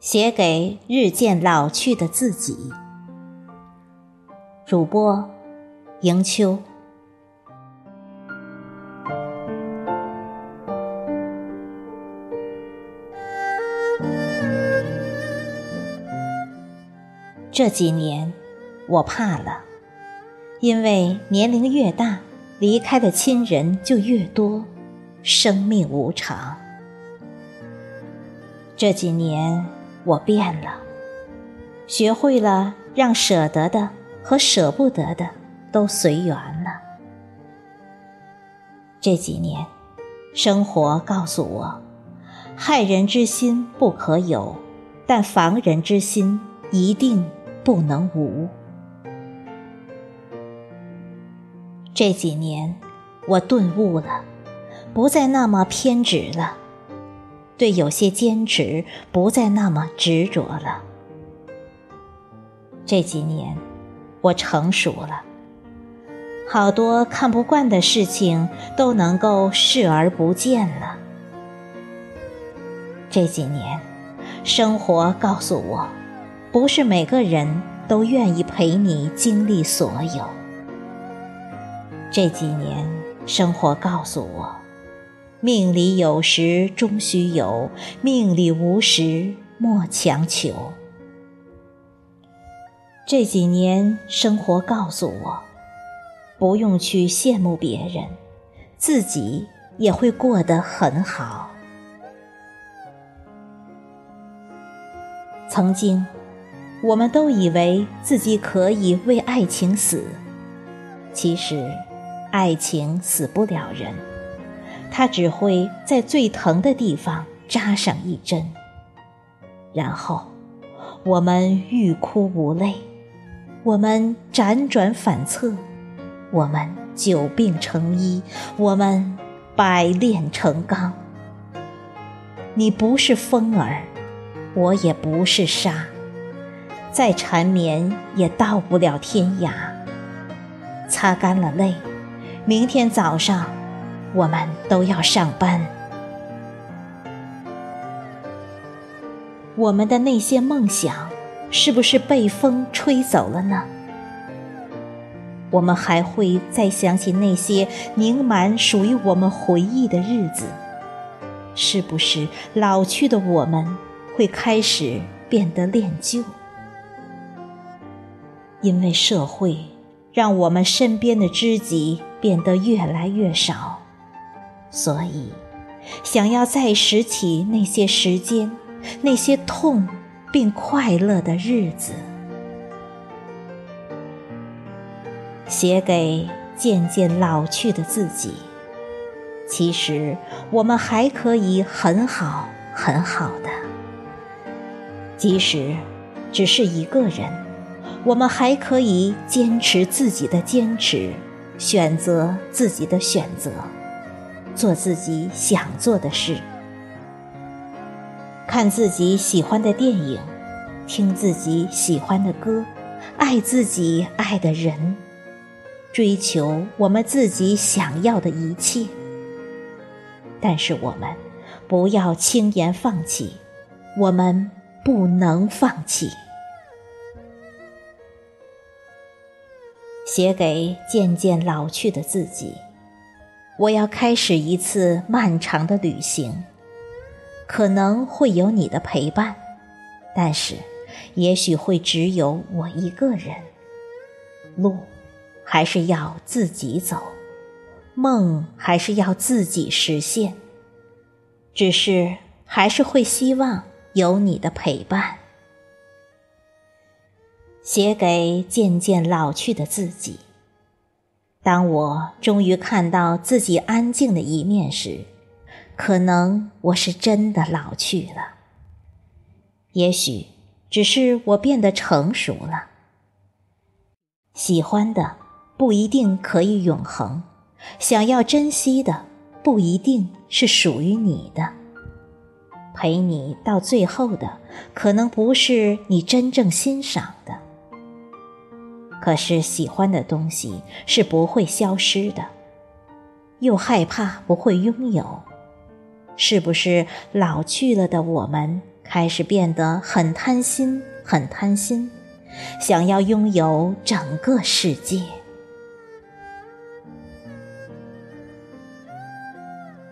写给日渐老去的自己。主播：迎秋。这几年，我怕了，因为年龄越大，离开的亲人就越多，生命无常。这几年。我变了，学会了让舍得的和舍不得的都随缘了。这几年，生活告诉我，害人之心不可有，但防人之心一定不能无。这几年，我顿悟了，不再那么偏执了。对有些坚持不再那么执着了。这几年，我成熟了，好多看不惯的事情都能够视而不见了。这几年，生活告诉我，不是每个人都愿意陪你经历所有。这几年，生活告诉我。命里有时终须有，命里无时莫强求。这几年，生活告诉我，不用去羡慕别人，自己也会过得很好。曾经，我们都以为自己可以为爱情死，其实，爱情死不了人。他只会在最疼的地方扎上一针，然后我们欲哭无泪，我们辗转反侧，我们久病成医，我们百炼成钢。你不是风儿，我也不是沙，再缠绵也到不了天涯。擦干了泪，明天早上。我们都要上班，我们的那些梦想，是不是被风吹走了呢？我们还会再想起那些凝满属于我们回忆的日子，是不是老去的我们会开始变得恋旧？因为社会让我们身边的知己变得越来越少。所以，想要再拾起那些时间，那些痛并快乐的日子，写给渐渐老去的自己。其实，我们还可以很好很好的，即使只是一个人，我们还可以坚持自己的坚持，选择自己的选择。做自己想做的事，看自己喜欢的电影，听自己喜欢的歌，爱自己爱的人，追求我们自己想要的一切。但是我们不要轻言放弃，我们不能放弃。写给渐渐老去的自己。我要开始一次漫长的旅行，可能会有你的陪伴，但是，也许会只有我一个人。路，还是要自己走，梦还是要自己实现。只是，还是会希望有你的陪伴。写给渐渐老去的自己。当我终于看到自己安静的一面时，可能我是真的老去了。也许只是我变得成熟了。喜欢的不一定可以永恒，想要珍惜的不一定是属于你的。陪你到最后的，可能不是你真正欣赏的，可是喜欢的东西是不会消失的，又害怕不会拥有，是不是老去了的我们开始变得很贪心，很贪心，想要拥有整个世界？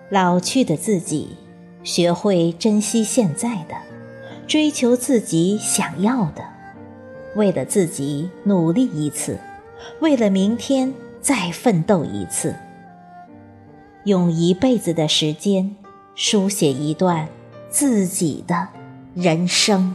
老去的自己，学会珍惜现在的，追求自己想要的。为了自己努力一次，为了明天再奋斗一次，用一辈子的时间书写一段自己的人生。